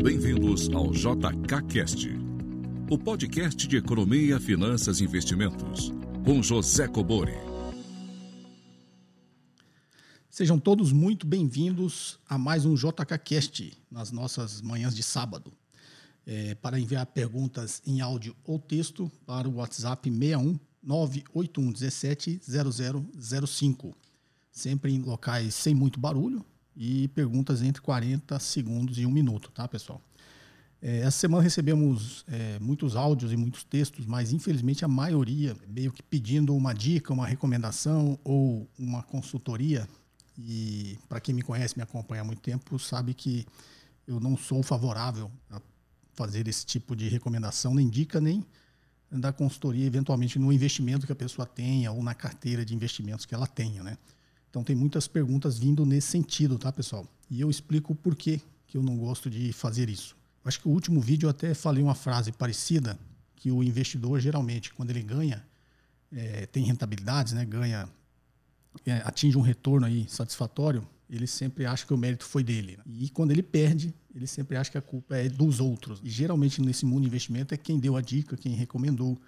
Bem-vindos ao JKCast, o podcast de economia, finanças e investimentos, com José Cobori. Sejam todos muito bem-vindos a mais um JKCast nas nossas manhãs de sábado. É, para enviar perguntas em áudio ou texto para o WhatsApp 61 981 17 0005. Sempre em locais sem muito barulho e perguntas entre 40 segundos e um minuto, tá, pessoal? É, essa semana recebemos é, muitos áudios e muitos textos, mas infelizmente a maioria meio que pedindo uma dica, uma recomendação ou uma consultoria. E para quem me conhece, me acompanha há muito tempo, sabe que eu não sou favorável a fazer esse tipo de recomendação, nem dica, nem da consultoria, eventualmente no investimento que a pessoa tenha ou na carteira de investimentos que ela tenha, né? Então tem muitas perguntas vindo nesse sentido, tá, pessoal? E eu explico o porquê que eu não gosto de fazer isso. Acho que o último vídeo eu até falei uma frase parecida, que o investidor geralmente, quando ele ganha, é, tem rentabilidades, né, ganha, é, atinge um retorno aí satisfatório, ele sempre acha que o mérito foi dele. E quando ele perde, ele sempre acha que a culpa é dos outros. E geralmente nesse mundo de investimento é quem deu a dica, quem recomendou,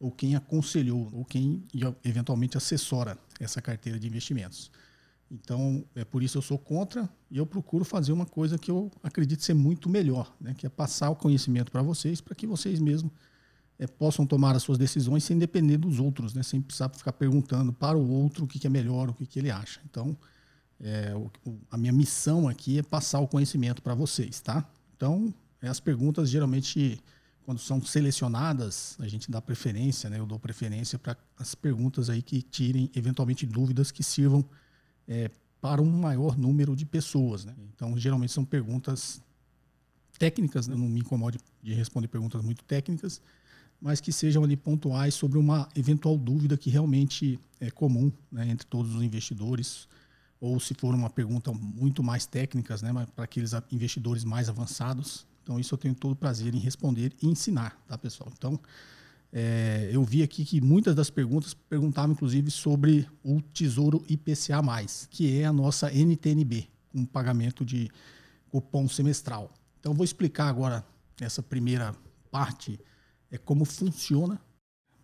ou quem aconselhou, ou quem eventualmente assessora essa carteira de investimentos. Então, é por isso eu sou contra e eu procuro fazer uma coisa que eu acredito ser muito melhor, né? que é passar o conhecimento para vocês, para que vocês mesmos é, possam tomar as suas decisões sem depender dos outros, né? sem precisar ficar perguntando para o outro o que, que é melhor, o que, que ele acha. Então, é, o, a minha missão aqui é passar o conhecimento para vocês, tá? Então, é, as perguntas geralmente, quando são selecionadas, a gente dá preferência, né? Eu dou preferência para as perguntas aí que tirem eventualmente dúvidas que sirvam é, para um maior número de pessoas, né? Então, geralmente são perguntas técnicas, né? não me incomode de responder perguntas muito técnicas, mas que sejam ali pontuais sobre uma eventual dúvida que realmente é comum né, entre todos os investidores ou se for uma pergunta muito mais técnicas, né, para aqueles investidores mais avançados. Então, isso eu tenho todo o prazer em responder e ensinar, tá, pessoal? Então, é, eu vi aqui que muitas das perguntas perguntavam, inclusive, sobre o Tesouro IPCA, que é a nossa NTNB, um pagamento de cupom semestral. Então, vou explicar agora essa primeira parte, é como funciona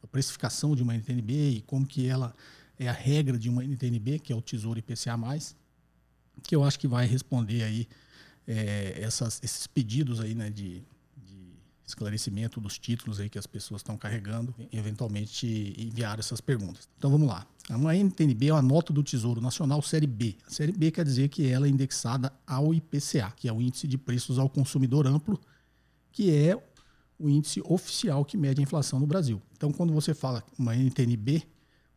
a precificação de uma NTNB e como que ela é a regra de uma NTNB, que é o Tesouro IPCA+, que eu acho que vai responder aí é, essas, esses pedidos aí, né, de, de, esclarecimento dos títulos aí que as pessoas estão carregando, eventualmente enviar essas perguntas. Então vamos lá. Uma NTNB é uma nota do Tesouro Nacional Série B. A Série B quer dizer que ela é indexada ao IPCA, que é o Índice de Preços ao Consumidor Amplo, que é o índice oficial que mede a inflação no Brasil. Então, quando você fala uma NTNB,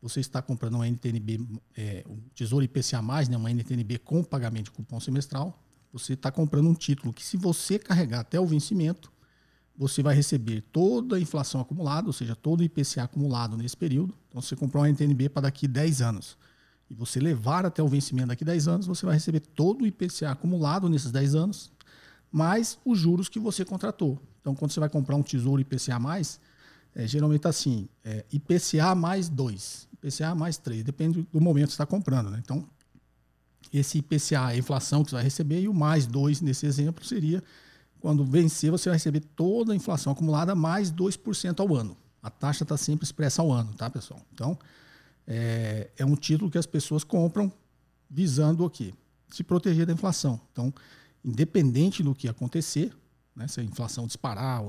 você está comprando uma NTNB, é, o Tesouro IPCA+, né, uma NTNB com pagamento de cupom semestral, você está comprando um título que se você carregar até o vencimento, você vai receber toda a inflação acumulada, ou seja, todo o IPCA acumulado nesse período. Então, se você comprar uma NTNB para daqui 10 anos e você levar até o vencimento daqui 10 anos, você vai receber todo o IPCA acumulado nesses 10 anos, mais os juros que você contratou. Então, quando você vai comprar um tesouro IPCA, é, geralmente tá assim, é, IPCA mais 2, IPCA mais 3, depende do momento que você está comprando. Né? Então, esse IPCA, a inflação que você vai receber, e o mais 2 nesse exemplo seria quando vencer, você vai receber toda a inflação acumulada mais 2% ao ano. A taxa está sempre expressa ao ano, tá, pessoal? Então, é, é um título que as pessoas compram visando o quê? Se proteger da inflação. Então, independente do que acontecer, né, se a inflação disparar,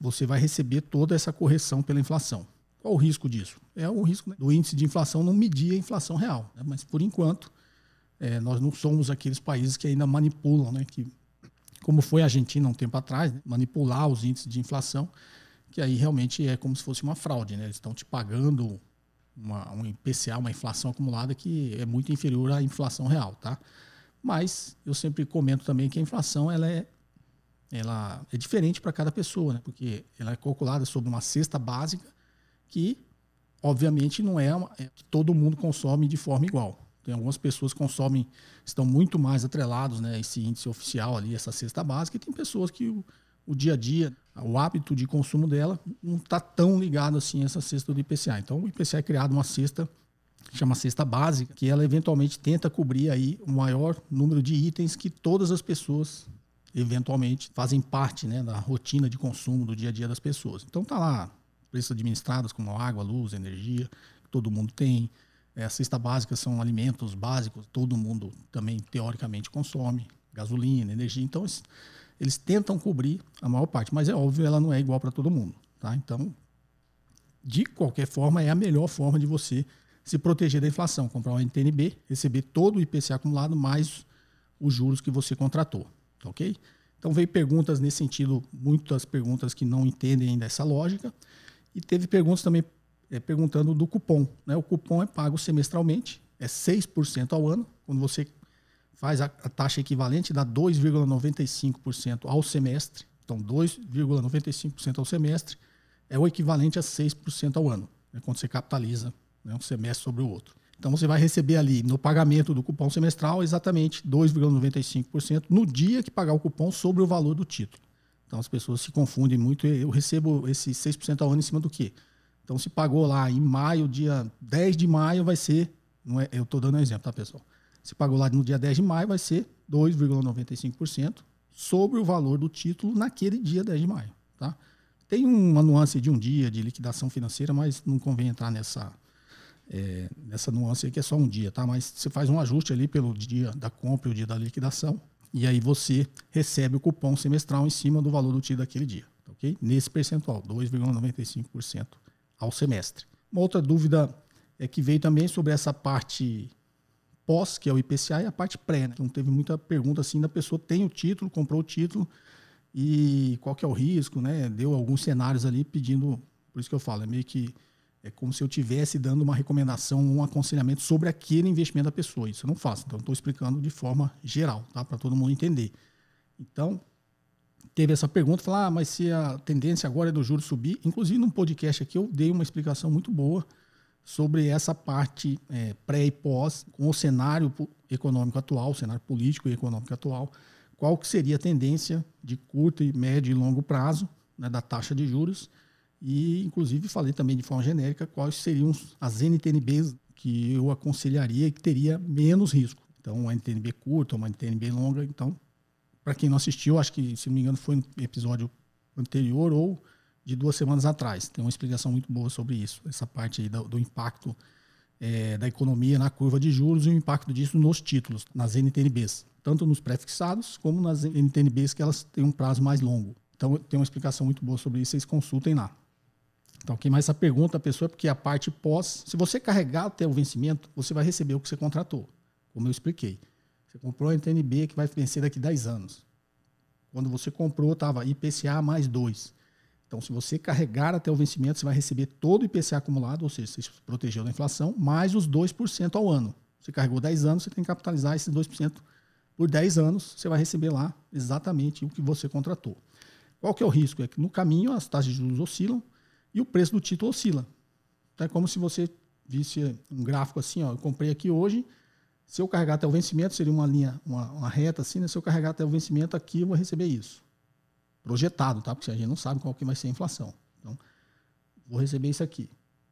você vai receber toda essa correção pela inflação. Qual o risco disso? É o risco né, do índice de inflação não medir a inflação real. Né? Mas, por enquanto, é, nós não somos aqueles países que ainda manipulam, né, que, como foi a Argentina um tempo atrás, né, manipular os índices de inflação, que aí realmente é como se fosse uma fraude. Né? Eles estão te pagando uma, um IPCA, uma inflação acumulada que é muito inferior à inflação real. Tá? Mas eu sempre comento também que a inflação ela é ela é diferente para cada pessoa, né? porque ela é calculada sobre uma cesta básica que, obviamente, não é, uma, é que todo mundo consome de forma igual. Tem algumas pessoas que consomem, estão muito mais atrelados, né, esse índice oficial ali, essa cesta básica, e tem pessoas que o, o dia a dia, o hábito de consumo dela não está tão ligado assim a essa cesta do IPCA. Então, o IPCA é criado uma cesta chama cesta básica, que ela eventualmente tenta cobrir aí o maior número de itens que todas as pessoas eventualmente fazem parte né, da rotina de consumo do dia a dia das pessoas. Então tá lá preços administrados como água, luz, energia, que todo mundo tem. É, a cesta básica são alimentos básicos, todo mundo também teoricamente consome, gasolina, energia. Então eles, eles tentam cobrir a maior parte, mas é óbvio, ela não é igual para todo mundo. Tá? Então, de qualquer forma, é a melhor forma de você se proteger da inflação, comprar um NTNB, receber todo o IPCA acumulado mais os juros que você contratou, ok? Então veio perguntas nesse sentido, muitas perguntas que não entendem ainda essa lógica, e teve perguntas também é, perguntando do cupom. Né? O cupom é pago semestralmente, é 6% ao ano, quando você faz a, a taxa equivalente, dá 2,95% ao semestre, então 2,95% ao semestre é o equivalente a 6% ao ano, né? quando você capitaliza né? um semestre sobre o outro. Então você vai receber ali no pagamento do cupom semestral exatamente 2,95% no dia que pagar o cupom sobre o valor do título. Então as pessoas se confundem muito. Eu recebo esse 6% ao ano em cima do quê? Então se pagou lá em maio, dia 10 de maio vai ser, não é, eu estou dando um exemplo, tá pessoal? Se pagou lá no dia 10 de maio vai ser 2,95% sobre o valor do título naquele dia 10 de maio, tá? Tem uma nuance de um dia de liquidação financeira, mas não convém entrar nessa é, nessa nuance aí que é só um dia, tá? Mas você faz um ajuste ali pelo dia da compra e o dia da liquidação, e aí você recebe o cupom semestral em cima do valor do TI daquele dia, tá ok? Nesse percentual, 2,95% ao semestre. Uma outra dúvida é que veio também sobre essa parte pós, que é o IPCA, e a parte pré. Né? Então teve muita pergunta assim da pessoa tem o título, comprou o título e qual que é o risco, né? Deu alguns cenários ali pedindo, por isso que eu falo, é meio que é como se eu estivesse dando uma recomendação, um aconselhamento sobre aquele investimento da pessoa. Isso eu não faço. Então, estou explicando de forma geral, tá? para todo mundo entender. Então, teve essa pergunta, falar, ah, mas se a tendência agora é do juro subir, inclusive num podcast aqui eu dei uma explicação muito boa sobre essa parte é, pré e pós, com o cenário econômico atual, o cenário político e econômico atual, qual que seria a tendência de curto, médio e longo prazo né, da taxa de juros e, inclusive, falei também de forma genérica quais seriam as NTNBs que eu aconselharia e que teria menos risco. Então, uma NTNB curta, uma NTNB longa. Então, para quem não assistiu, acho que, se não me engano, foi no episódio anterior ou de duas semanas atrás. Tem uma explicação muito boa sobre isso, essa parte aí do, do impacto é, da economia na curva de juros e o impacto disso nos títulos, nas NTNBs, tanto nos pré-fixados como nas NTNBs que elas têm um prazo mais longo. Então, tem uma explicação muito boa sobre isso, vocês consultem lá. Então, quem mais essa pergunta a pessoa é porque a parte pós, se você carregar até o vencimento, você vai receber o que você contratou, como eu expliquei. Você comprou a NTNB que vai vencer daqui a 10 anos. Quando você comprou, estava IPCA mais 2. Então, se você carregar até o vencimento, você vai receber todo o IPCA acumulado, ou seja, você se protegeu da inflação, mais os 2% ao ano. Você carregou 10 anos, você tem que capitalizar esses 2% por 10 anos, você vai receber lá exatamente o que você contratou. Qual que é o risco? É que no caminho as taxas de juros oscilam, e o preço do título oscila. Então é como se você visse um gráfico assim, ó, eu comprei aqui hoje, se eu carregar até o vencimento, seria uma linha, uma, uma reta assim, né? se eu carregar até o vencimento aqui, eu vou receber isso. Projetado, tá? Porque a gente não sabe qual que vai ser a inflação. Então, vou receber isso aqui.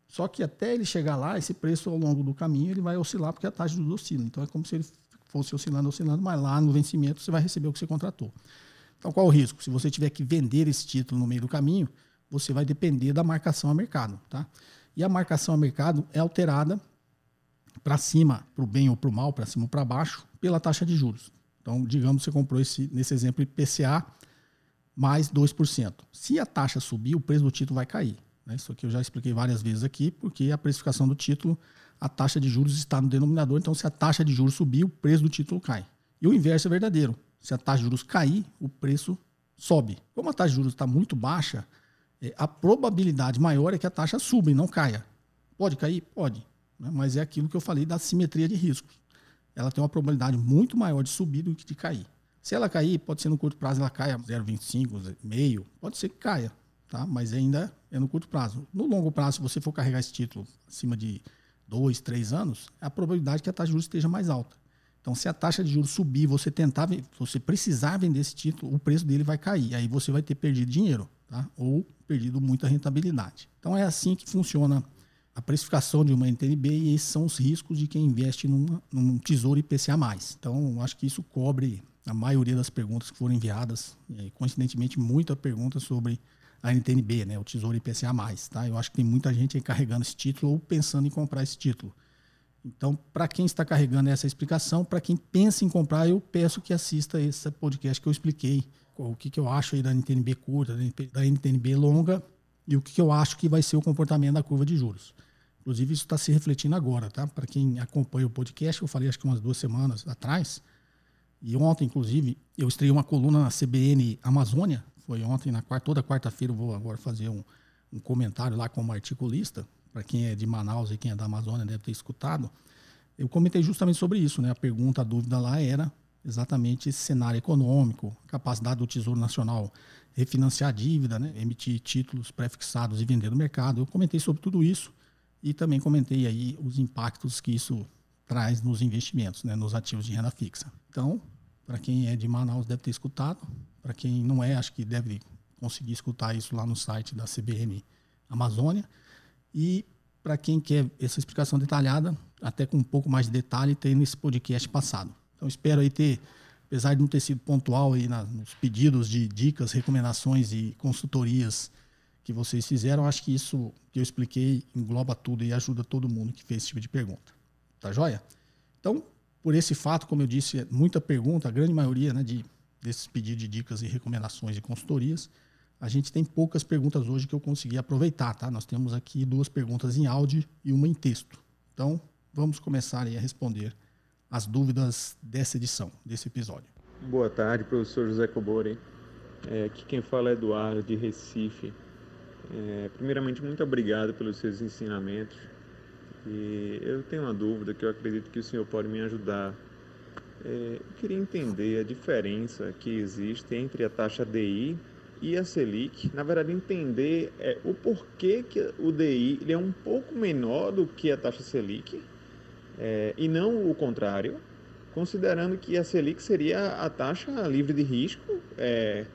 Só que até ele chegar lá, esse preço ao longo do caminho, ele vai oscilar porque a taxa juros oscila. Então é como se ele fosse oscilando, oscilando, mas lá no vencimento você vai receber o que você contratou. Então qual o risco? Se você tiver que vender esse título no meio do caminho, você vai depender da marcação a mercado. Tá? E a marcação a mercado é alterada para cima, para o bem ou para o mal, para cima ou para baixo, pela taxa de juros. Então, digamos que você comprou esse, nesse exemplo IPCA mais 2%. Se a taxa subir, o preço do título vai cair. Né? Isso aqui eu já expliquei várias vezes aqui, porque a precificação do título, a taxa de juros está no denominador, então se a taxa de juros subir, o preço do título cai. E o inverso é verdadeiro. Se a taxa de juros cair, o preço sobe. Como a taxa de juros está muito baixa, é, a probabilidade maior é que a taxa suba e não caia. Pode cair? Pode. Né? Mas é aquilo que eu falei da simetria de riscos. Ela tem uma probabilidade muito maior de subir do que de cair. Se ela cair, pode ser no curto prazo ela caia 0,25, meio, pode ser que caia, tá? mas ainda é no curto prazo. No longo prazo, se você for carregar esse título acima de dois, três anos, a probabilidade que a taxa de juros esteja mais alta. Então, se a taxa de juros subir, você tentar, você precisar vender esse título, o preço dele vai cair. Aí você vai ter perdido dinheiro, tá? Ou perdido muita rentabilidade. Então é assim que funciona a precificação de uma NTNB e esses são os riscos de quem investe numa, num tesouro IPCA+. Então, acho que isso cobre a maioria das perguntas que foram enviadas, e, coincidentemente, muita pergunta sobre a NTNB, né, o Tesouro IPCA+. Tá? Eu acho que tem muita gente aí carregando esse título ou pensando em comprar esse título. Então, para quem está carregando essa explicação, para quem pensa em comprar, eu peço que assista esse podcast que eu expliquei o que, que eu acho aí da NTNB curta, da NTNB longa e o que, que eu acho que vai ser o comportamento da curva de juros. Inclusive, isso está se refletindo agora, tá? Para quem acompanha o podcast, eu falei acho que umas duas semanas atrás, e ontem, inclusive, eu estreiei uma coluna na CBN Amazônia, foi ontem, na quarta, toda quarta-feira eu vou agora fazer um, um comentário lá como articulista, para quem é de Manaus e quem é da Amazônia deve ter escutado. Eu comentei justamente sobre isso, né? A pergunta, a dúvida lá era exatamente esse cenário econômico, capacidade do Tesouro Nacional refinanciar a dívida, né? emitir títulos prefixados e vender no mercado. Eu comentei sobre tudo isso e também comentei aí os impactos que isso traz nos investimentos, né? nos ativos de renda fixa. Então, para quem é de Manaus deve ter escutado, para quem não é, acho que deve conseguir escutar isso lá no site da CBN Amazônia. E para quem quer essa explicação detalhada, até com um pouco mais de detalhe, tem nesse podcast passado. Então espero aí ter, apesar de não ter sido pontual aí nos pedidos de dicas, recomendações e consultorias que vocês fizeram, acho que isso que eu expliquei engloba tudo e ajuda todo mundo que fez esse tipo de pergunta. Tá joia? Então, por esse fato, como eu disse, é muita pergunta, a grande maioria né, de, desses pedidos de dicas e recomendações e consultorias, a gente tem poucas perguntas hoje que eu consegui aproveitar, tá? Nós temos aqui duas perguntas em áudio e uma em texto. Então, vamos começar a responder as dúvidas dessa edição, desse episódio. Boa tarde, professor José Cobori. É, aqui quem fala é Eduardo, de Recife. É, primeiramente, muito obrigado pelos seus ensinamentos. E eu tenho uma dúvida que eu acredito que o senhor pode me ajudar. É, eu queria entender a diferença que existe entre a taxa DI e a Selic, na verdade, entender é, o porquê que o DI ele é um pouco menor do que a taxa Selic é, e não o contrário, considerando que a Selic seria a taxa livre de risco é,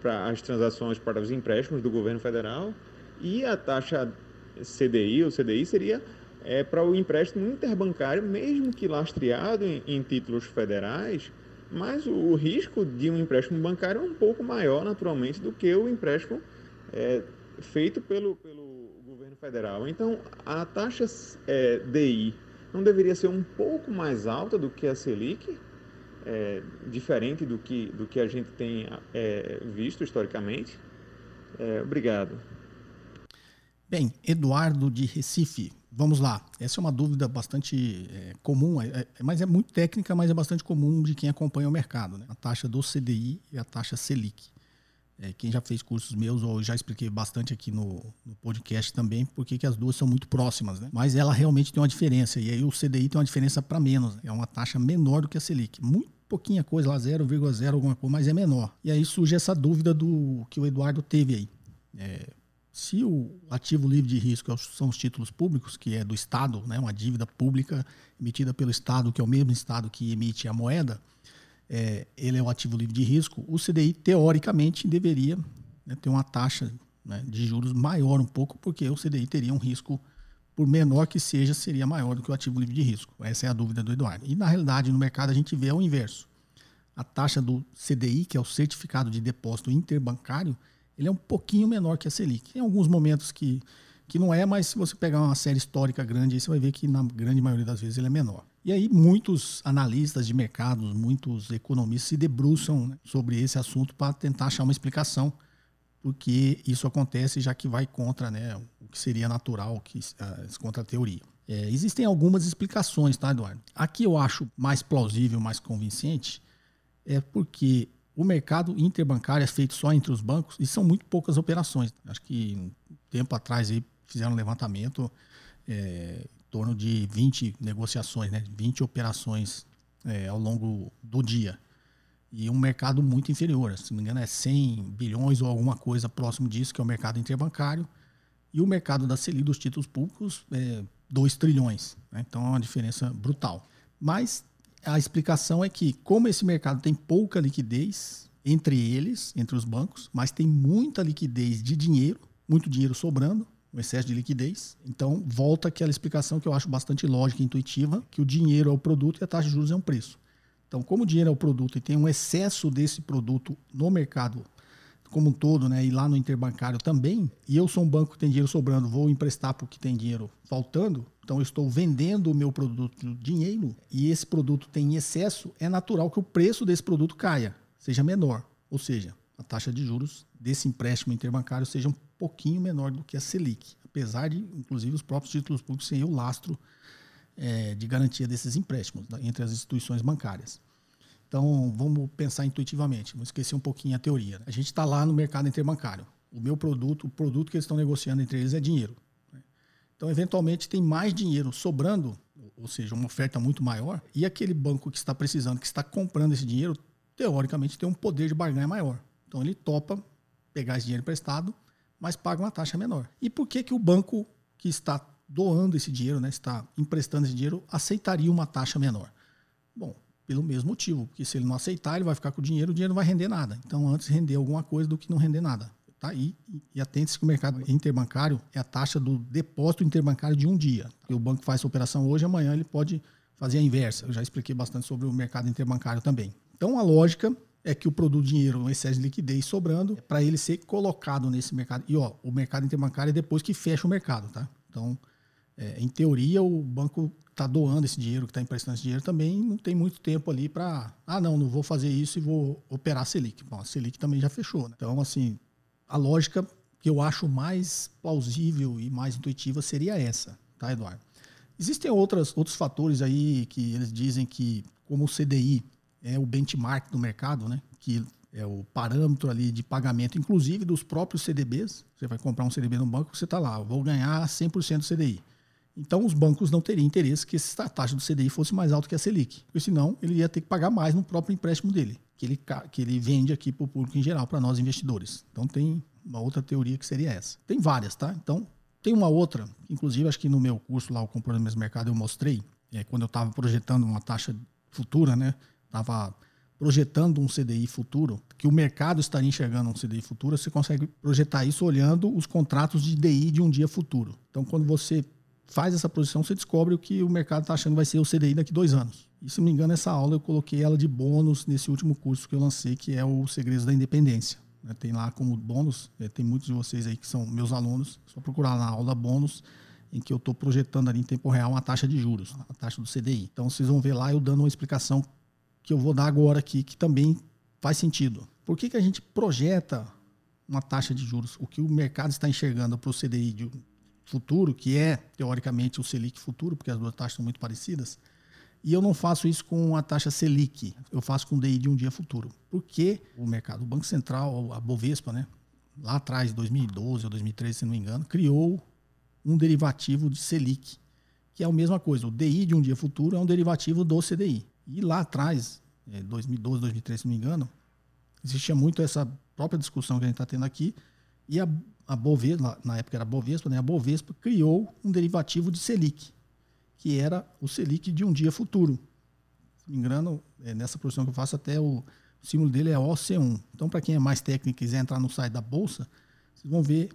para as transações para os empréstimos do governo federal e a taxa CDI ou CDI seria é, para o empréstimo interbancário, mesmo que lastreado em, em títulos federais, mas o, o, risco de um empréstimo bancário é um pouco maior, naturalmente, do que o empréstimo é, feito pelo, pelo governo federal. Então, a taxa é, DI não deveria ser um pouco mais alta do que a Selic, é, diferente do que, do que a gente tem é, visto historicamente? É, obrigado. Bem, Eduardo de Recife, vamos lá. Essa é uma dúvida bastante é, comum, é, é, mas é muito técnica, mas é bastante comum de quem acompanha o mercado. Né? A taxa do CDI e a taxa Selic. Quem já fez cursos meus, ou já expliquei bastante aqui no, no podcast também, porque que as duas são muito próximas, né? Mas ela realmente tem uma diferença. E aí o CDI tem uma diferença para menos. Né? É uma taxa menor do que a Selic. Muito pouquinha coisa lá, 0,0 alguma coisa, mas é menor. E aí surge essa dúvida do que o Eduardo teve aí. É, se o ativo livre de risco é são os títulos públicos, que é do Estado, né, uma dívida pública emitida pelo Estado, que é o mesmo Estado que emite a moeda, é, ele é o ativo livre de risco, o CDI, teoricamente, deveria né, ter uma taxa né, de juros maior um pouco, porque o CDI teria um risco, por menor que seja, seria maior do que o ativo livre de risco. Essa é a dúvida do Eduardo. E, na realidade, no mercado a gente vê o inverso. A taxa do CDI, que é o Certificado de Depósito Interbancário, ele é um pouquinho menor que a Selic. Tem alguns momentos que, que não é, mas se você pegar uma série histórica grande, aí você vai ver que na grande maioria das vezes ele é menor. E aí muitos analistas de mercados, muitos economistas se debruçam né, sobre esse assunto para tentar achar uma explicação porque isso acontece já que vai contra né, o que seria natural, que, uh, contra a teoria. É, existem algumas explicações, tá, Eduardo? Aqui eu acho mais plausível, mais convincente, é porque o mercado interbancário é feito só entre os bancos e são muito poucas operações. Acho que um tempo atrás aí fizeram um levantamento é, em torno de 20 negociações, né? 20 operações é, ao longo do dia. E um mercado muito inferior, se não me engano é 100 bilhões ou alguma coisa próximo disso, que é o mercado interbancário. E o mercado da Selic dos títulos públicos é 2 trilhões. Né? Então é uma diferença brutal. Mas a explicação é que, como esse mercado tem pouca liquidez entre eles, entre os bancos, mas tem muita liquidez de dinheiro, muito dinheiro sobrando, um excesso de liquidez. Então, volta aquela explicação que eu acho bastante lógica e intuitiva, que o dinheiro é o produto e a taxa de juros é um preço. Então, como o dinheiro é o produto e tem um excesso desse produto no mercado como um todo, né, e lá no interbancário também, e eu sou um banco que tem dinheiro sobrando, vou emprestar porque tem dinheiro faltando, então eu estou vendendo o meu produto dinheiro e esse produto tem excesso, é natural que o preço desse produto caia, seja menor. Ou seja, a taxa de juros desse empréstimo interbancário seja um pouquinho menor do que a Selic, apesar de, inclusive, os próprios títulos públicos serem o lastro é, de garantia desses empréstimos entre as instituições bancárias. Então, vamos pensar intuitivamente, vamos esquecer um pouquinho a teoria. A gente está lá no mercado interbancário. O meu produto, o produto que eles estão negociando entre eles é dinheiro. Né? Então, eventualmente, tem mais dinheiro sobrando, ou seja, uma oferta muito maior, e aquele banco que está precisando, que está comprando esse dinheiro, teoricamente tem um poder de barganha maior. Então, ele topa pegar esse dinheiro emprestado mas paga uma taxa menor. E por que, que o banco que está doando esse dinheiro, né, está emprestando esse dinheiro, aceitaria uma taxa menor? Bom, pelo mesmo motivo, porque se ele não aceitar, ele vai ficar com o dinheiro, o dinheiro não vai render nada. Então, antes render alguma coisa do que não render nada. Tá? E, e atente-se que o mercado interbancário é a taxa do depósito interbancário de um dia. O banco faz essa operação hoje, amanhã ele pode fazer a inversa. Eu já expliquei bastante sobre o mercado interbancário também. Então, a lógica é que o produto dinheiro, um excesso de liquidez sobrando, é para ele ser colocado nesse mercado. E ó, o mercado interbancário é depois que fecha o mercado, tá? Então, é, em teoria, o banco está doando esse dinheiro, que está emprestando esse dinheiro também, não tem muito tempo ali para, ah, não, não vou fazer isso e vou operar a Selic. Bom, a Selic também já fechou. Né? Então, assim, a lógica que eu acho mais plausível e mais intuitiva seria essa, tá, Eduardo? Existem outras, outros fatores aí que eles dizem que, como o CDI, é o benchmark do mercado, né? que é o parâmetro ali de pagamento, inclusive dos próprios CDBs. Você vai comprar um CDB no banco, você está lá, vou ganhar 100% do CDI. Então, os bancos não teriam interesse que a taxa do CDI fosse mais alta que a Selic, porque senão ele ia ter que pagar mais no próprio empréstimo dele, que ele, que ele vende aqui para o público em geral, para nós investidores. Então, tem uma outra teoria que seria essa. Tem várias, tá? Então, tem uma outra, inclusive acho que no meu curso lá, o Comportamento do Mercado, eu mostrei, é, quando eu estava projetando uma taxa futura, né? estava projetando um CDI futuro, que o mercado estaria enxergando um CDI futuro, você consegue projetar isso olhando os contratos de DI de um dia futuro. Então, quando você faz essa projeção, você descobre o que o mercado está achando vai ser o CDI daqui dois anos. E se não me engano, essa aula eu coloquei ela de bônus nesse último curso que eu lancei, que é o Segredos da Independência. Né, tem lá como bônus, é, tem muitos de vocês aí que são meus alunos, é só procurar na aula bônus, em que eu estou projetando ali em tempo real uma taxa de juros, a taxa do CDI. Então vocês vão ver lá eu dando uma explicação que eu vou dar agora aqui, que também faz sentido. Por que, que a gente projeta uma taxa de juros? O que o mercado está enxergando para o CDI de futuro, que é, teoricamente, o Selic futuro, porque as duas taxas são muito parecidas, e eu não faço isso com a taxa Selic, eu faço com o DI de um dia futuro. Porque o mercado, o Banco Central, a Bovespa, né, lá atrás, 2012 ou 2013, se não me engano, criou um derivativo de Selic, que é a mesma coisa. O DI de um dia futuro é um derivativo do CDI. E lá atrás, 2012, é, 2013, se não me engano, existia muito essa própria discussão que a gente está tendo aqui. E a, a Bovespa, na época era a Bovespa, né? a Bovespa criou um derivativo de Selic, que era o Selic de um dia futuro. Se me engano, é, nessa produção que eu faço, até o, o símbolo dele é OC1. Então, para quem é mais técnico e quiser entrar no site da Bolsa, vocês vão ver,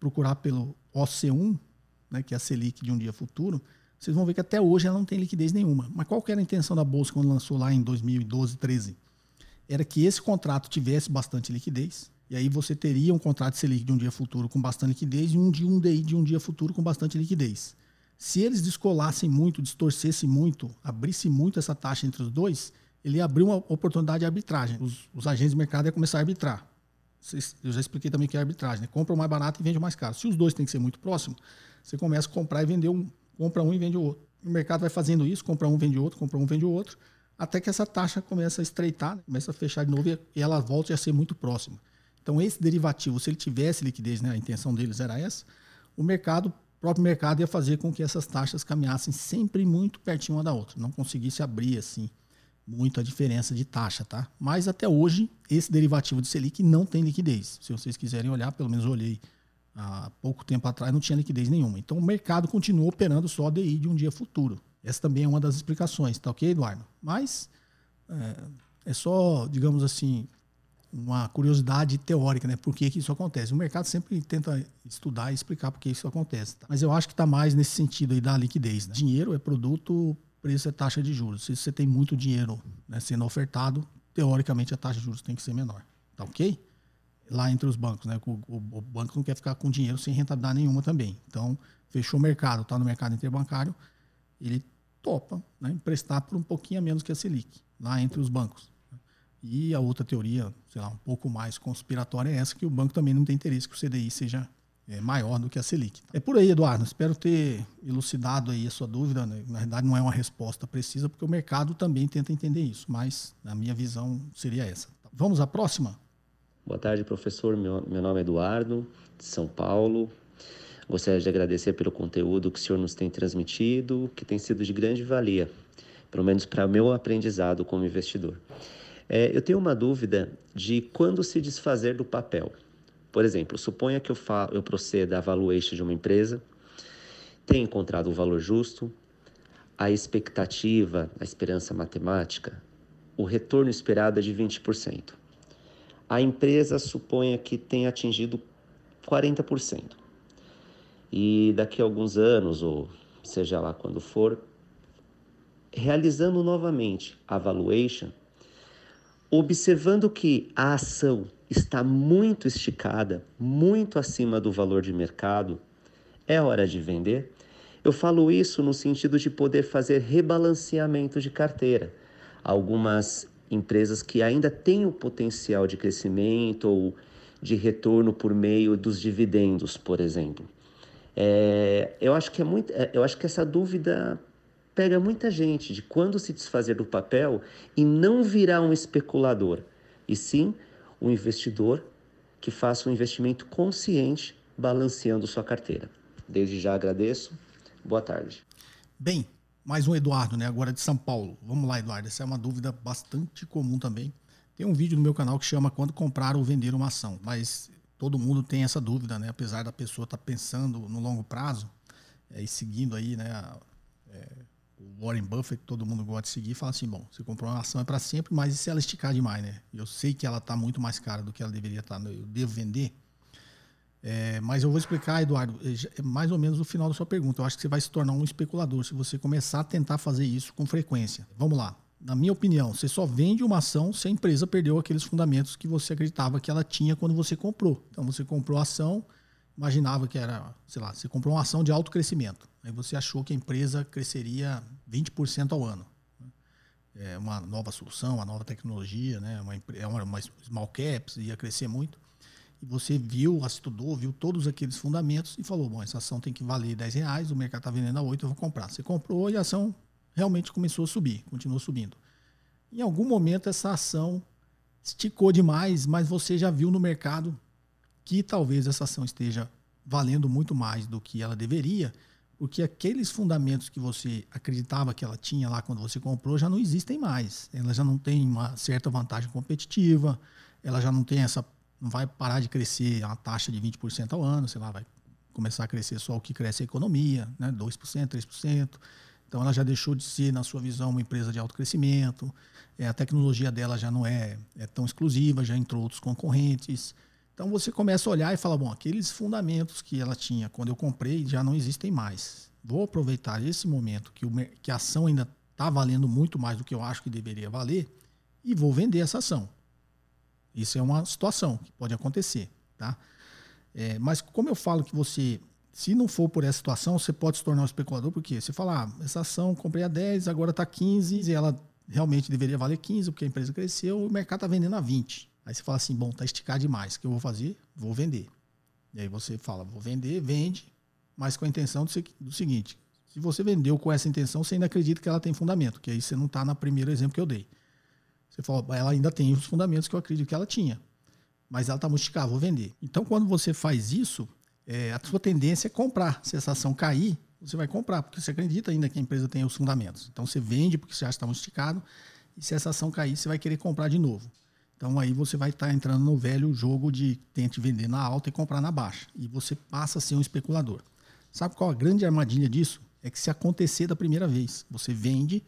procurar pelo OC1, né, que é a Selic de um dia futuro, vocês vão ver que até hoje ela não tem liquidez nenhuma. Mas qual que era a intenção da Bolsa quando lançou lá em 2012, 13? Era que esse contrato tivesse bastante liquidez, e aí você teria um contrato de Selic de um dia futuro com bastante liquidez e um de um DI de um dia futuro com bastante liquidez. Se eles descolassem muito, distorcessem muito, abrissem muito essa taxa entre os dois, ele ia abrir uma oportunidade de arbitragem. Os, os agentes de mercado iam começar a arbitrar. Eu já expliquei também que é arbitragem. Né? Compra o mais barato e vende o mais caro. Se os dois têm que ser muito próximos, você começa a comprar e vender um, compra um e vende o outro. O mercado vai fazendo isso, compra um, vende outro, compra um, vende o outro, até que essa taxa começa a estreitar, né? começa a fechar de novo e ela volta a ser muito próxima. Então, esse derivativo, se ele tivesse liquidez, né, a intenção deles era essa, o mercado, o próprio mercado ia fazer com que essas taxas caminhassem sempre muito pertinho uma da outra, não conseguisse abrir assim muito a diferença de taxa, tá? Mas até hoje, esse derivativo de Selic não tem liquidez. Se vocês quiserem olhar, pelo menos eu olhei há pouco tempo atrás não tinha liquidez nenhuma. Então o mercado continua operando só DI de um dia futuro. Essa também é uma das explicações, tá ok, Eduardo? Mas é, é só, digamos assim, uma curiosidade teórica, né? Por que, que isso acontece? O mercado sempre tenta estudar e explicar por que isso acontece. Tá? Mas eu acho que está mais nesse sentido aí da liquidez. Né? Dinheiro é produto, preço é taxa de juros. Se você tem muito dinheiro né, sendo ofertado, teoricamente a taxa de juros tem que ser menor. Tá ok? Lá entre os bancos, né? O, o, o banco não quer ficar com dinheiro sem rentabilidade nenhuma também. Então, fechou o mercado, está no mercado interbancário, ele topa né, emprestar por um pouquinho a menos que a Selic, lá entre os bancos. E a outra teoria, sei lá, um pouco mais conspiratória é essa, que o banco também não tem interesse que o CDI seja é, maior do que a Selic. É por aí, Eduardo. Espero ter elucidado aí a sua dúvida. Né? Na verdade, não é uma resposta precisa, porque o mercado também tenta entender isso, mas a minha visão seria essa. Vamos à próxima? Boa tarde, professor. Meu, meu nome é Eduardo, de São Paulo. Gostaria de agradecer pelo conteúdo que o senhor nos tem transmitido, que tem sido de grande valia, pelo menos para meu aprendizado como investidor. É, eu tenho uma dúvida de quando se desfazer do papel. Por exemplo, suponha que eu, fa eu proceda à valuation de uma empresa, tenha encontrado o um valor justo, a expectativa, a esperança matemática, o retorno esperado é de 20%. A empresa suponha que tenha atingido 40% e daqui a alguns anos, ou seja lá quando for, realizando novamente a valuation, observando que a ação está muito esticada, muito acima do valor de mercado, é hora de vender. Eu falo isso no sentido de poder fazer rebalanceamento de carteira. Algumas empresas que ainda têm o potencial de crescimento ou de retorno por meio dos dividendos, por exemplo. É, eu acho que é muito, é, eu acho que essa dúvida pega muita gente de quando se desfazer do papel e não virar um especulador, e sim um investidor que faça um investimento consciente balanceando sua carteira. Desde já agradeço. Boa tarde. Bem, mais um Eduardo, né? Agora de São Paulo. Vamos lá, Eduardo. Essa é uma dúvida bastante comum também. Tem um vídeo no meu canal que chama Quando comprar ou vender uma ação, mas todo mundo tem essa dúvida, né? Apesar da pessoa estar tá pensando no longo prazo é, e seguindo aí, né? É, o Warren Buffett, todo mundo gosta de seguir, fala assim: bom, você comprou uma ação é para sempre, mas e se ela esticar demais, né? Eu sei que ela está muito mais cara do que ela deveria estar, tá, eu devo vender. É, mas eu vou explicar, Eduardo, é, é mais ou menos o final da sua pergunta. Eu acho que você vai se tornar um especulador se você começar a tentar fazer isso com frequência. Vamos lá na minha opinião, você só vende uma ação se a empresa perdeu aqueles fundamentos que você acreditava que ela tinha quando você comprou. Então você comprou a ação, imaginava que era, sei lá, você comprou uma ação de alto crescimento. Aí você achou que a empresa cresceria 20% ao ano. É uma nova solução, uma nova tecnologia, né? uma, é uma, uma small caps, ia crescer muito. E você viu, estudou, viu todos aqueles fundamentos e falou: bom, essa ação tem que valer 10 reais, o mercado está vendendo a 8, eu vou comprar. Você comprou e a ação realmente começou a subir, continuou subindo. Em algum momento essa ação esticou demais, mas você já viu no mercado que talvez essa ação esteja valendo muito mais do que ela deveria, porque aqueles fundamentos que você acreditava que ela tinha lá quando você comprou já não existem mais. Ela já não tem uma certa vantagem competitiva, ela já não tem essa não vai parar de crescer a taxa de 20% ao ano, sei lá, vai começar a crescer só o que cresce a economia, né, 2%, 3%. Então ela já deixou de ser, na sua visão, uma empresa de alto crescimento. É, a tecnologia dela já não é, é tão exclusiva, já entrou outros concorrentes. Então você começa a olhar e fala, bom, aqueles fundamentos que ela tinha quando eu comprei já não existem mais. Vou aproveitar esse momento que, o, que a ação ainda está valendo muito mais do que eu acho que deveria valer e vou vender essa ação. Isso é uma situação que pode acontecer, tá? É, mas como eu falo que você se não for por essa situação, você pode se tornar um especulador, porque você fala, ah, essa ação comprei a 10, agora está 15, e ela realmente deveria valer 15, porque a empresa cresceu, o mercado está vendendo a 20. Aí você fala assim, bom, está esticado demais, o que eu vou fazer? Vou vender. E aí você fala, vou vender, vende, mas com a intenção do, do seguinte, se você vendeu com essa intenção, você ainda acredita que ela tem fundamento, que aí você não está no primeiro exemplo que eu dei. Você fala, ela ainda tem os fundamentos que eu acredito que ela tinha, mas ela está esticada, vou vender. Então, quando você faz isso, é, a sua tendência é comprar. Se essa ação cair, você vai comprar, porque você acredita ainda que a empresa tem os fundamentos. Então você vende porque você acha que está esticado, e se essa ação cair, você vai querer comprar de novo. Então aí você vai estar tá entrando no velho jogo de tente vender na alta e comprar na baixa. E você passa a ser um especulador. Sabe qual a grande armadilha disso? É que se acontecer da primeira vez, você vende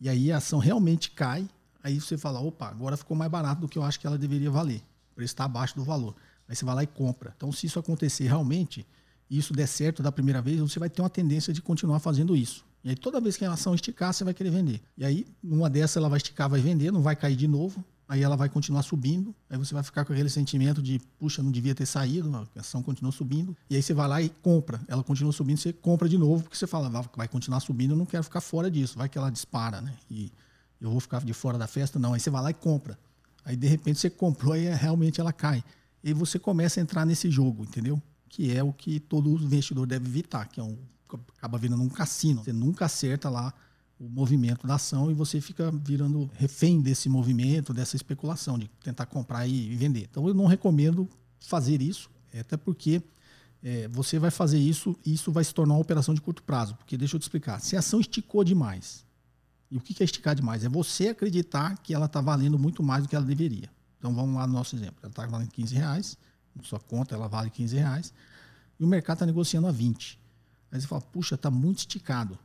e aí a ação realmente cai, aí você fala, opa, agora ficou mais barato do que eu acho que ela deveria valer. o preço está abaixo do valor. Aí você vai lá e compra. Então, se isso acontecer realmente, e isso der certo da primeira vez, você vai ter uma tendência de continuar fazendo isso. E aí, toda vez que a ação esticar, você vai querer vender. E aí, numa dessas, ela vai esticar, vai vender, não vai cair de novo. Aí ela vai continuar subindo. Aí você vai ficar com aquele sentimento de, puxa, não devia ter saído, a ação continuou subindo. E aí você vai lá e compra. Ela continua subindo, você compra de novo, porque você fala, vai continuar subindo, eu não quero ficar fora disso. Vai que ela dispara, né? E eu vou ficar de fora da festa, não. Aí você vai lá e compra. Aí de repente você comprou e realmente ela cai. E você começa a entrar nesse jogo, entendeu? Que é o que todo investidor deve evitar, que é um, acaba virando um cassino. Você nunca acerta lá o movimento da ação e você fica virando refém desse movimento, dessa especulação, de tentar comprar e vender. Então eu não recomendo fazer isso, até porque é, você vai fazer isso e isso vai se tornar uma operação de curto prazo. Porque deixa eu te explicar, se a ação esticou demais, e o que é esticar demais? É você acreditar que ela está valendo muito mais do que ela deveria. Então vamos lá no nosso exemplo. Ela está valendo 15 reais, sua conta ela vale 15 reais, e o mercado está negociando a 20. Aí você fala, puxa, está muito esticado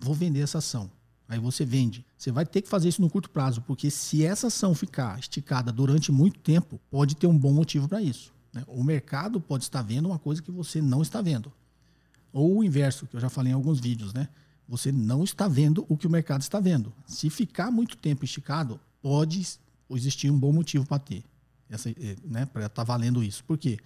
vou vender essa ação. Aí você vende. Você vai ter que fazer isso no curto prazo, porque se essa ação ficar esticada durante muito tempo, pode ter um bom motivo para isso. Né? O mercado pode estar vendo uma coisa que você não está vendo. Ou o inverso, que eu já falei em alguns vídeos, né? Você não está vendo o que o mercado está vendo. Se ficar muito tempo esticado, pode existir um bom motivo para ter, essa, eh, né? Para estar tá valendo isso. Por quê?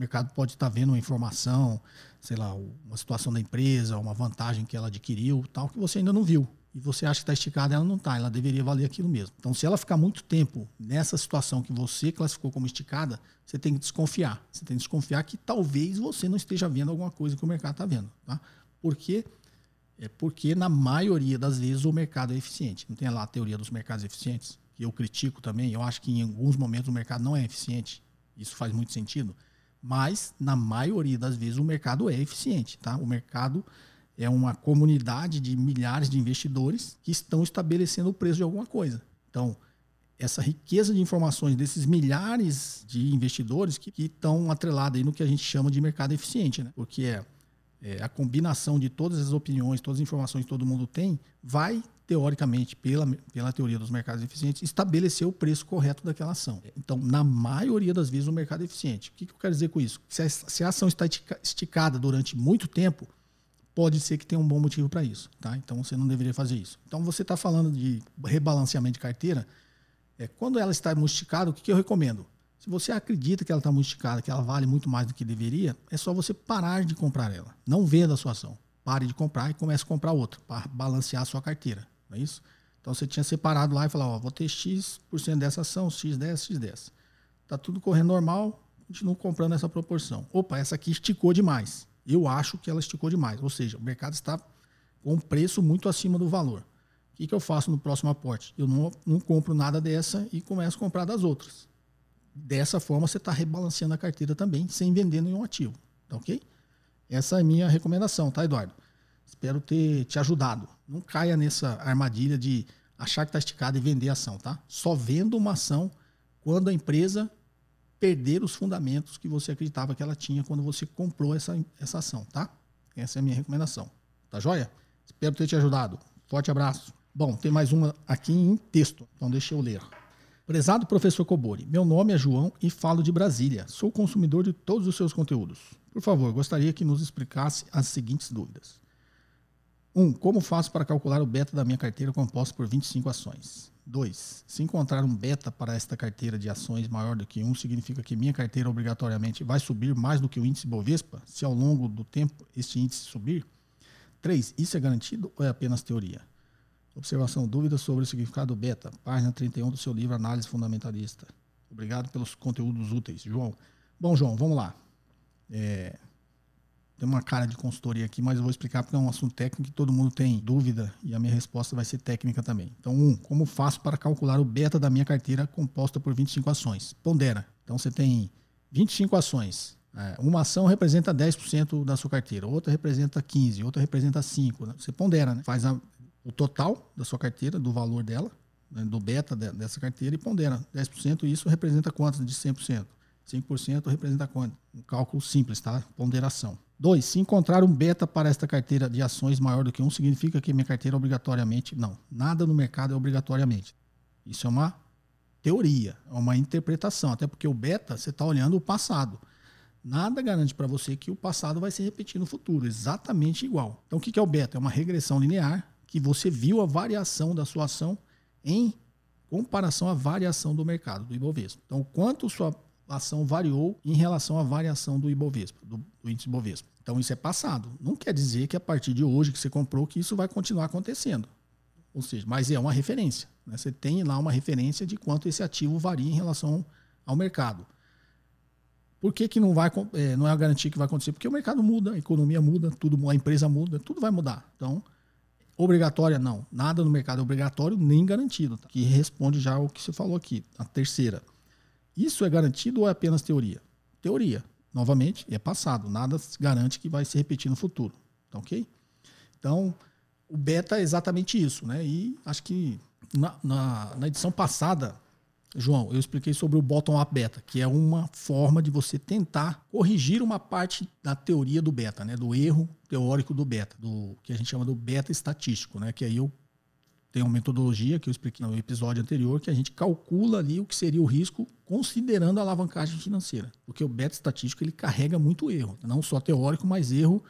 O mercado pode estar vendo uma informação, sei lá, uma situação da empresa, uma vantagem que ela adquiriu, tal, que você ainda não viu. E você acha que está esticada, ela não está, ela deveria valer aquilo mesmo. Então, se ela ficar muito tempo nessa situação que você classificou como esticada, você tem que desconfiar. Você tem que desconfiar que talvez você não esteja vendo alguma coisa que o mercado está vendo. Tá? Por quê? É porque, na maioria das vezes, o mercado é eficiente. Não tem lá a teoria dos mercados eficientes, que eu critico também. Eu acho que em alguns momentos o mercado não é eficiente. Isso faz muito sentido mas na maioria das vezes o mercado é eficiente, tá? O mercado é uma comunidade de milhares de investidores que estão estabelecendo o preço de alguma coisa. Então, essa riqueza de informações desses milhares de investidores que, que estão atrelados aí no que a gente chama de mercado eficiente, né? Porque é, é a combinação de todas as opiniões, todas as informações que todo mundo tem, vai teoricamente, pela, pela teoria dos mercados eficientes, estabelecer o preço correto daquela ação. Então, na maioria das vezes, o mercado é eficiente. O que, que eu quero dizer com isso? Se a, se a ação está esticada durante muito tempo, pode ser que tenha um bom motivo para isso. Tá? Então, você não deveria fazer isso. Então, você está falando de rebalanceamento de carteira. É, quando ela está muito esticada, o que, que eu recomendo? Se você acredita que ela está muito esticada, que ela vale muito mais do que deveria, é só você parar de comprar ela. Não venda a sua ação. Pare de comprar e comece a comprar outra, para balancear a sua carteira não é isso? Então você tinha separado lá e falou, ó, vou ter X% dessa ação, X dessa, X dessa. Tá tudo correndo normal, continuo comprando essa proporção. Opa, essa aqui esticou demais. Eu acho que ela esticou demais. Ou seja, o mercado está com um preço muito acima do valor. O que, que eu faço no próximo aporte? Eu não, não compro nada dessa e começo a comprar das outras. Dessa forma, você está rebalanceando a carteira também, sem vender nenhum ativo. Tá ok? Essa é a minha recomendação, tá, Eduardo? Espero ter te ajudado. Não caia nessa armadilha de achar que está esticado e vender ação, tá? Só vendo uma ação quando a empresa perder os fundamentos que você acreditava que ela tinha quando você comprou essa, essa ação, tá? Essa é a minha recomendação. Tá joia? Espero ter te ajudado. Forte abraço. Bom, tem mais uma aqui em texto, então deixa eu ler. Prezado professor Cobori, meu nome é João e falo de Brasília. Sou consumidor de todos os seus conteúdos. Por favor, gostaria que nos explicasse as seguintes dúvidas. 1. Um, como faço para calcular o beta da minha carteira composta por 25 ações? 2. Se encontrar um beta para esta carteira de ações maior do que 1, um, significa que minha carteira obrigatoriamente vai subir mais do que o índice Bovespa, se ao longo do tempo este índice subir? 3. Isso é garantido ou é apenas teoria? Observação, dúvidas sobre o significado do beta, página 31 do seu livro Análise Fundamentalista. Obrigado pelos conteúdos úteis, João. Bom, João, vamos lá. É, tem uma cara de consultoria aqui, mas eu vou explicar porque é um assunto técnico que todo mundo tem dúvida e a minha resposta vai ser técnica também. Então, um, como faço para calcular o beta da minha carteira composta por 25 ações? Pondera. Então, você tem 25 ações. É, uma ação representa 10% da sua carteira, outra representa 15%, outra representa 5%. Né? Você pondera, né? faz a, o total da sua carteira, do valor dela, né? do beta de, dessa carteira e pondera 10%. E isso representa quanto de 100%? 5% representa quanto? Um cálculo simples, tá? Ponderação. Dois, se encontrar um beta para esta carteira de ações maior do que um, significa que minha carteira obrigatoriamente. Não, nada no mercado é obrigatoriamente. Isso é uma teoria, é uma interpretação, até porque o beta você está olhando o passado. Nada garante para você que o passado vai se repetir no futuro, exatamente igual. Então o que é o beta? É uma regressão linear que você viu a variação da sua ação em comparação à variação do mercado, do Ibovespa. Então, quanto sua ação variou em relação à variação do Ibovespa, do, do índice Ibovespa. Então, isso é passado. Não quer dizer que a partir de hoje que você comprou que isso vai continuar acontecendo. Ou seja, mas é uma referência. Né? Você tem lá uma referência de quanto esse ativo varia em relação ao mercado. Por que, que não, vai, é, não é a garantia que vai acontecer? Porque o mercado muda, a economia muda, tudo, a empresa muda, tudo vai mudar. Então, Obrigatória, não. Nada no mercado é obrigatório nem garantido. Tá? Que responde já o que você falou aqui. A terceira. Isso é garantido ou é apenas teoria? Teoria. Novamente, é passado. Nada garante que vai se repetir no futuro. Tá ok? Então, o beta é exatamente isso. Né? E acho que na, na, na edição passada João, eu expliquei sobre o bottom-up beta, que é uma forma de você tentar corrigir uma parte da teoria do beta, né, do erro teórico do beta, do que a gente chama do beta estatístico, né, que aí eu tenho uma metodologia que eu expliquei no episódio anterior, que a gente calcula ali o que seria o risco considerando a alavancagem financeira, porque o beta estatístico ele carrega muito erro, não só teórico, mas erro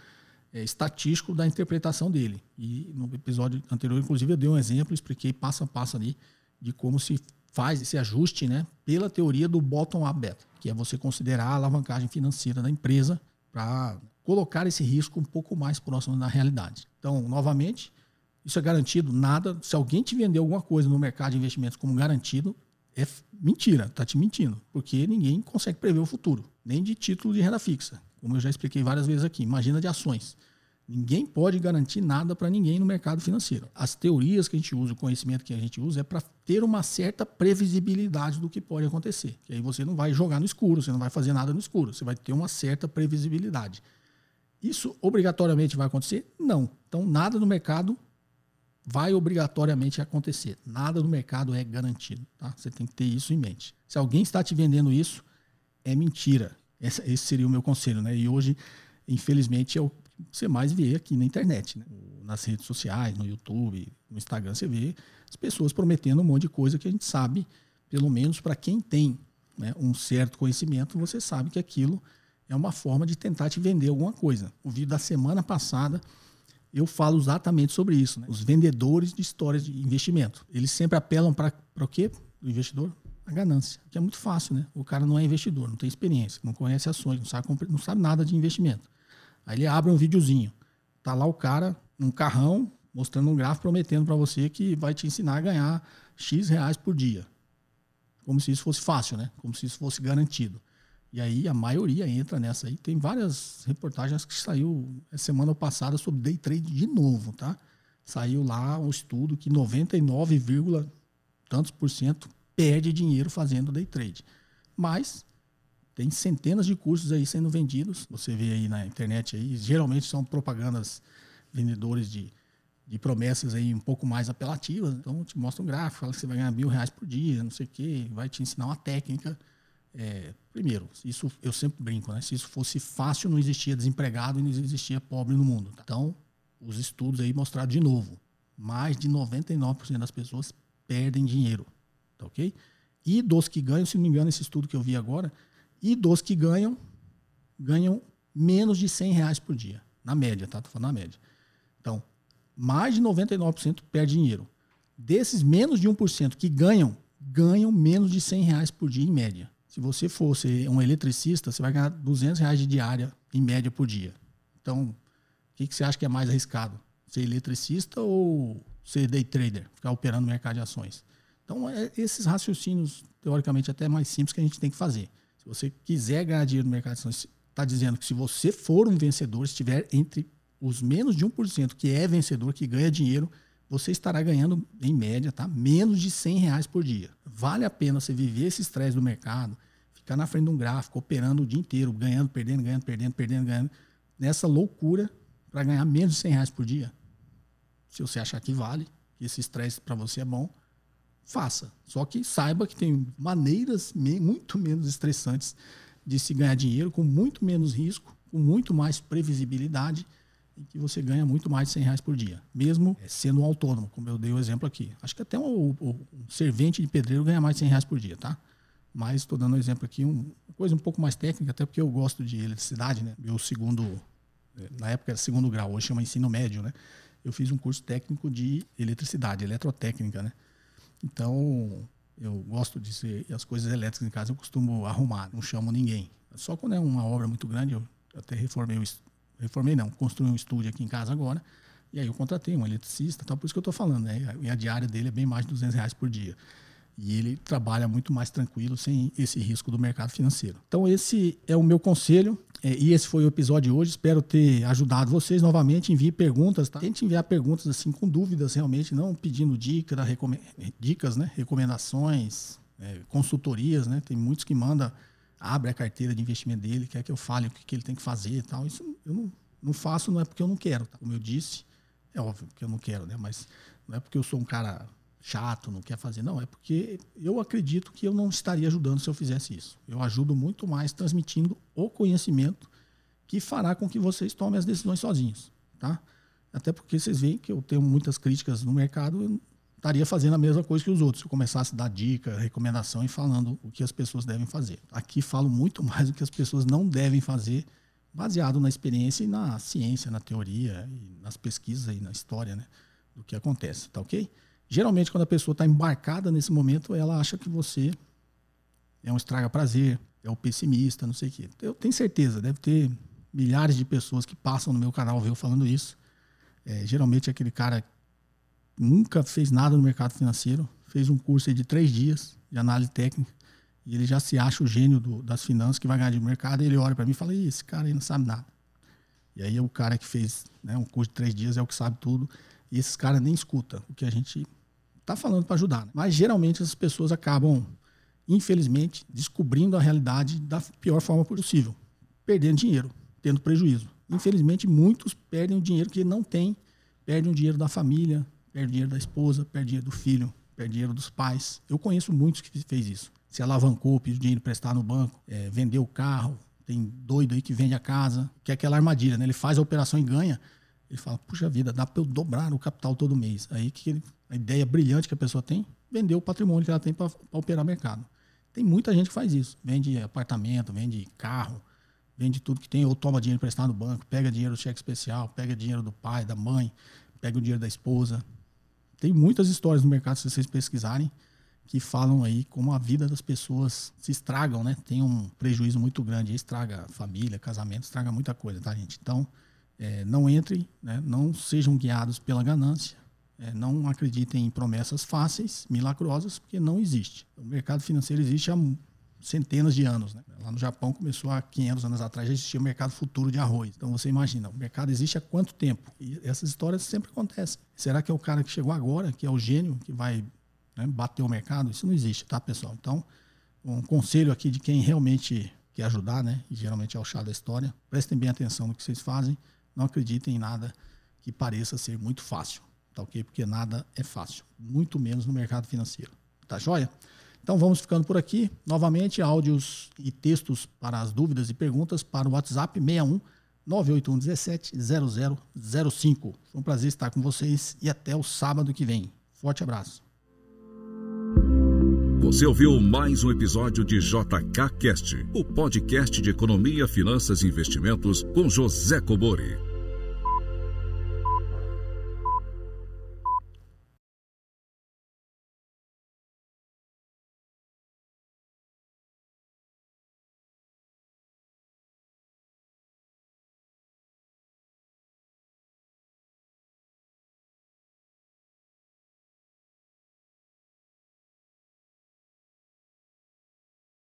é, estatístico da interpretação dele. E no episódio anterior, inclusive, eu dei um exemplo, expliquei passo a passo ali de como se faz esse ajuste né, pela teoria do bottom-up beta, que é você considerar a alavancagem financeira da empresa para colocar esse risco um pouco mais próximo da realidade. Então, novamente, isso é garantido? Nada. Se alguém te vender alguma coisa no mercado de investimentos como garantido, é mentira, está te mentindo, porque ninguém consegue prever o futuro, nem de título de renda fixa, como eu já expliquei várias vezes aqui. Imagina de ações. Ninguém pode garantir nada para ninguém no mercado financeiro. As teorias que a gente usa, o conhecimento que a gente usa é para ter uma certa previsibilidade do que pode acontecer. Que aí você não vai jogar no escuro, você não vai fazer nada no escuro, você vai ter uma certa previsibilidade. Isso obrigatoriamente vai acontecer? Não. Então, nada no mercado vai obrigatoriamente acontecer. Nada no mercado é garantido. Tá? Você tem que ter isso em mente. Se alguém está te vendendo isso, é mentira. Esse, seria o meu conselho. Né? E hoje, infelizmente, é o você mais vê aqui na internet, né? nas redes sociais, no YouTube, no Instagram, você vê as pessoas prometendo um monte de coisa que a gente sabe, pelo menos para quem tem né, um certo conhecimento, você sabe que aquilo é uma forma de tentar te vender alguma coisa. O vídeo da semana passada eu falo exatamente sobre isso. Né? Os vendedores de histórias de investimento. Eles sempre apelam para o quê? O investidor? A ganância. Que é muito fácil, né? O cara não é investidor, não tem experiência, não conhece ações, não sabe, não sabe nada de investimento. Aí ele abre um videozinho. Tá lá o cara num carrão, mostrando um gráfico prometendo para você que vai te ensinar a ganhar X reais por dia. Como se isso fosse fácil, né? Como se isso fosse garantido. E aí a maioria entra nessa aí. Tem várias reportagens que saiu semana passada sobre day trade de novo, tá? Saiu lá um estudo que 99, tantos por cento perde dinheiro fazendo day trade. Mas tem centenas de cursos aí sendo vendidos. Você vê aí na internet aí, geralmente são propagandas vendedores de, de promessas aí um pouco mais apelativas. Então te mostra um gráfico, fala que você vai ganhar mil reais por dia, não sei o quê, vai te ensinar uma técnica. É, primeiro, isso eu sempre brinco, né? Se isso fosse fácil, não existia desempregado e não existia pobre no mundo. Tá? Então, os estudos aí mostraram de novo, mais de 99% das pessoas perdem dinheiro, tá ok? E dos que ganham, se não me engano, esse estudo que eu vi agora, e dos que ganham, ganham menos de 100 reais por dia. Na média, tá? Tô falando na média. Então, mais de 99% perde dinheiro. Desses menos de 1% que ganham, ganham menos de 100 reais por dia em média. Se você fosse um eletricista, você vai ganhar 200 reais de diária em média por dia. Então, o que, que você acha que é mais arriscado? Ser eletricista ou ser day trader? Ficar operando no mercado de ações? Então, é esses raciocínios, teoricamente, até mais simples que a gente tem que fazer. Se você quiser ganhar dinheiro no mercado de ações, está dizendo que se você for um vencedor, estiver entre os menos de 1% que é vencedor, que ganha dinheiro, você estará ganhando, em média, tá? menos de 100 reais por dia. Vale a pena você viver esse estresse do mercado, ficar na frente de um gráfico, operando o dia inteiro, ganhando, perdendo, ganhando, perdendo, perdendo, ganhando, nessa loucura para ganhar menos de 100 reais por dia? Se você achar que vale, que esse estresse para você é bom, faça. Só que saiba que tem maneiras muito menos estressantes de se ganhar dinheiro, com muito menos risco, com muito mais previsibilidade em que você ganha muito mais de 100 reais por dia, mesmo é, sendo um autônomo, como eu dei o exemplo aqui. Acho que até um, um, servente de pedreiro ganha mais de 100 reais por dia, tá? Mas estou dando um exemplo aqui, um, uma coisa um pouco mais técnica, até porque eu gosto de eletricidade, né? Meu segundo, é, na época era segundo grau, hoje chama ensino médio, né? Eu fiz um curso técnico de eletricidade, eletrotécnica, né? Então, eu gosto de ser, as coisas elétricas em casa eu costumo arrumar, não chamo ninguém. Só quando é uma obra muito grande, eu até reformei o reformei não, construí um estúdio aqui em casa agora, e aí eu contratei um eletricista, tal, por isso que eu estou falando, né? E a diária dele é bem mais de 200 reais por dia. E ele trabalha muito mais tranquilo, sem esse risco do mercado financeiro. Então, esse é o meu conselho. É, e esse foi o episódio de hoje. Espero ter ajudado vocês novamente. Envie perguntas, tá? Tente enviar perguntas assim com dúvidas realmente, não pedindo dica, dicas, né? recomendações, é, consultorias, né? Tem muitos que mandam abre a carteira de investimento dele, quer que eu fale o que, que ele tem que fazer e tal. Isso eu não, não faço, não é porque eu não quero. Tá? Como eu disse, é óbvio que eu não quero, né? Mas não é porque eu sou um cara chato, não quer fazer, não. É porque eu acredito que eu não estaria ajudando se eu fizesse isso. Eu ajudo muito mais transmitindo o conhecimento que fará com que vocês tomem as decisões sozinhos, tá? Até porque vocês veem que eu tenho muitas críticas no mercado, estaria fazendo a mesma coisa que os outros. Se eu começasse a dar dica, recomendação e falando o que as pessoas devem fazer. Aqui falo muito mais do que as pessoas não devem fazer, baseado na experiência e na ciência, na teoria nas pesquisas e na história, né, do que acontece, tá ok? Geralmente, quando a pessoa está embarcada nesse momento, ela acha que você é um estraga-prazer, é um pessimista, não sei o quê. Eu tenho certeza, deve ter milhares de pessoas que passam no meu canal ver eu falando isso. É, geralmente, aquele cara nunca fez nada no mercado financeiro, fez um curso de três dias de análise técnica e ele já se acha o gênio do, das finanças que vai ganhar de mercado. E ele olha para mim e fala: esse cara aí não sabe nada. E aí o cara que fez né, um curso de três dias é o que sabe tudo. E esses caras nem escuta o que a gente está falando para ajudar. Né? Mas geralmente essas pessoas acabam, infelizmente, descobrindo a realidade da pior forma possível, perdendo dinheiro, tendo prejuízo. Infelizmente, muitos perdem o dinheiro que não tem, perdem o dinheiro da família, perde dinheiro da esposa, perde dinheiro do filho, perde dinheiro dos pais. Eu conheço muitos que fez isso. Se alavancou, pediu dinheiro emprestado no banco, é, vendeu o carro, tem doido aí que vende a casa, que é aquela armadilha, né? Ele faz a operação e ganha. Ele fala, puxa vida, dá para eu dobrar o capital todo mês. Aí que ele, a ideia brilhante que a pessoa tem, vender o patrimônio que ela tem para operar mercado. Tem muita gente que faz isso. Vende apartamento, vende carro, vende tudo que tem, ou toma dinheiro emprestado no banco, pega dinheiro do cheque especial, pega dinheiro do pai, da mãe, pega o dinheiro da esposa, tem muitas histórias no mercado, se vocês pesquisarem, que falam aí como a vida das pessoas se estragam, né? Tem um prejuízo muito grande, estraga família, casamento, estraga muita coisa, tá, gente? Então, é, não entrem, né? não sejam guiados pela ganância, é, não acreditem em promessas fáceis, milagrosas, porque não existe. O mercado financeiro existe há centenas de anos. Né? Lá no Japão começou há 500 anos atrás, já existia o mercado futuro de arroz. Então você imagina, o mercado existe há quanto tempo? E essas histórias sempre acontecem. Será que é o cara que chegou agora, que é o gênio, que vai né, bater o mercado? Isso não existe, tá, pessoal? Então, um conselho aqui de quem realmente quer ajudar, né? E geralmente é o chá da história. Prestem bem atenção no que vocês fazem. Não acreditem em nada que pareça ser muito fácil, tá ok? Porque nada é fácil, muito menos no mercado financeiro. Tá joia? Então vamos ficando por aqui. Novamente, áudios e textos para as dúvidas e perguntas para o WhatsApp 61 981 17 0005. Foi um prazer estar com vocês e até o sábado que vem. Forte abraço. Você ouviu mais um episódio de JK Cast, o podcast de economia, finanças e investimentos com José Cobori.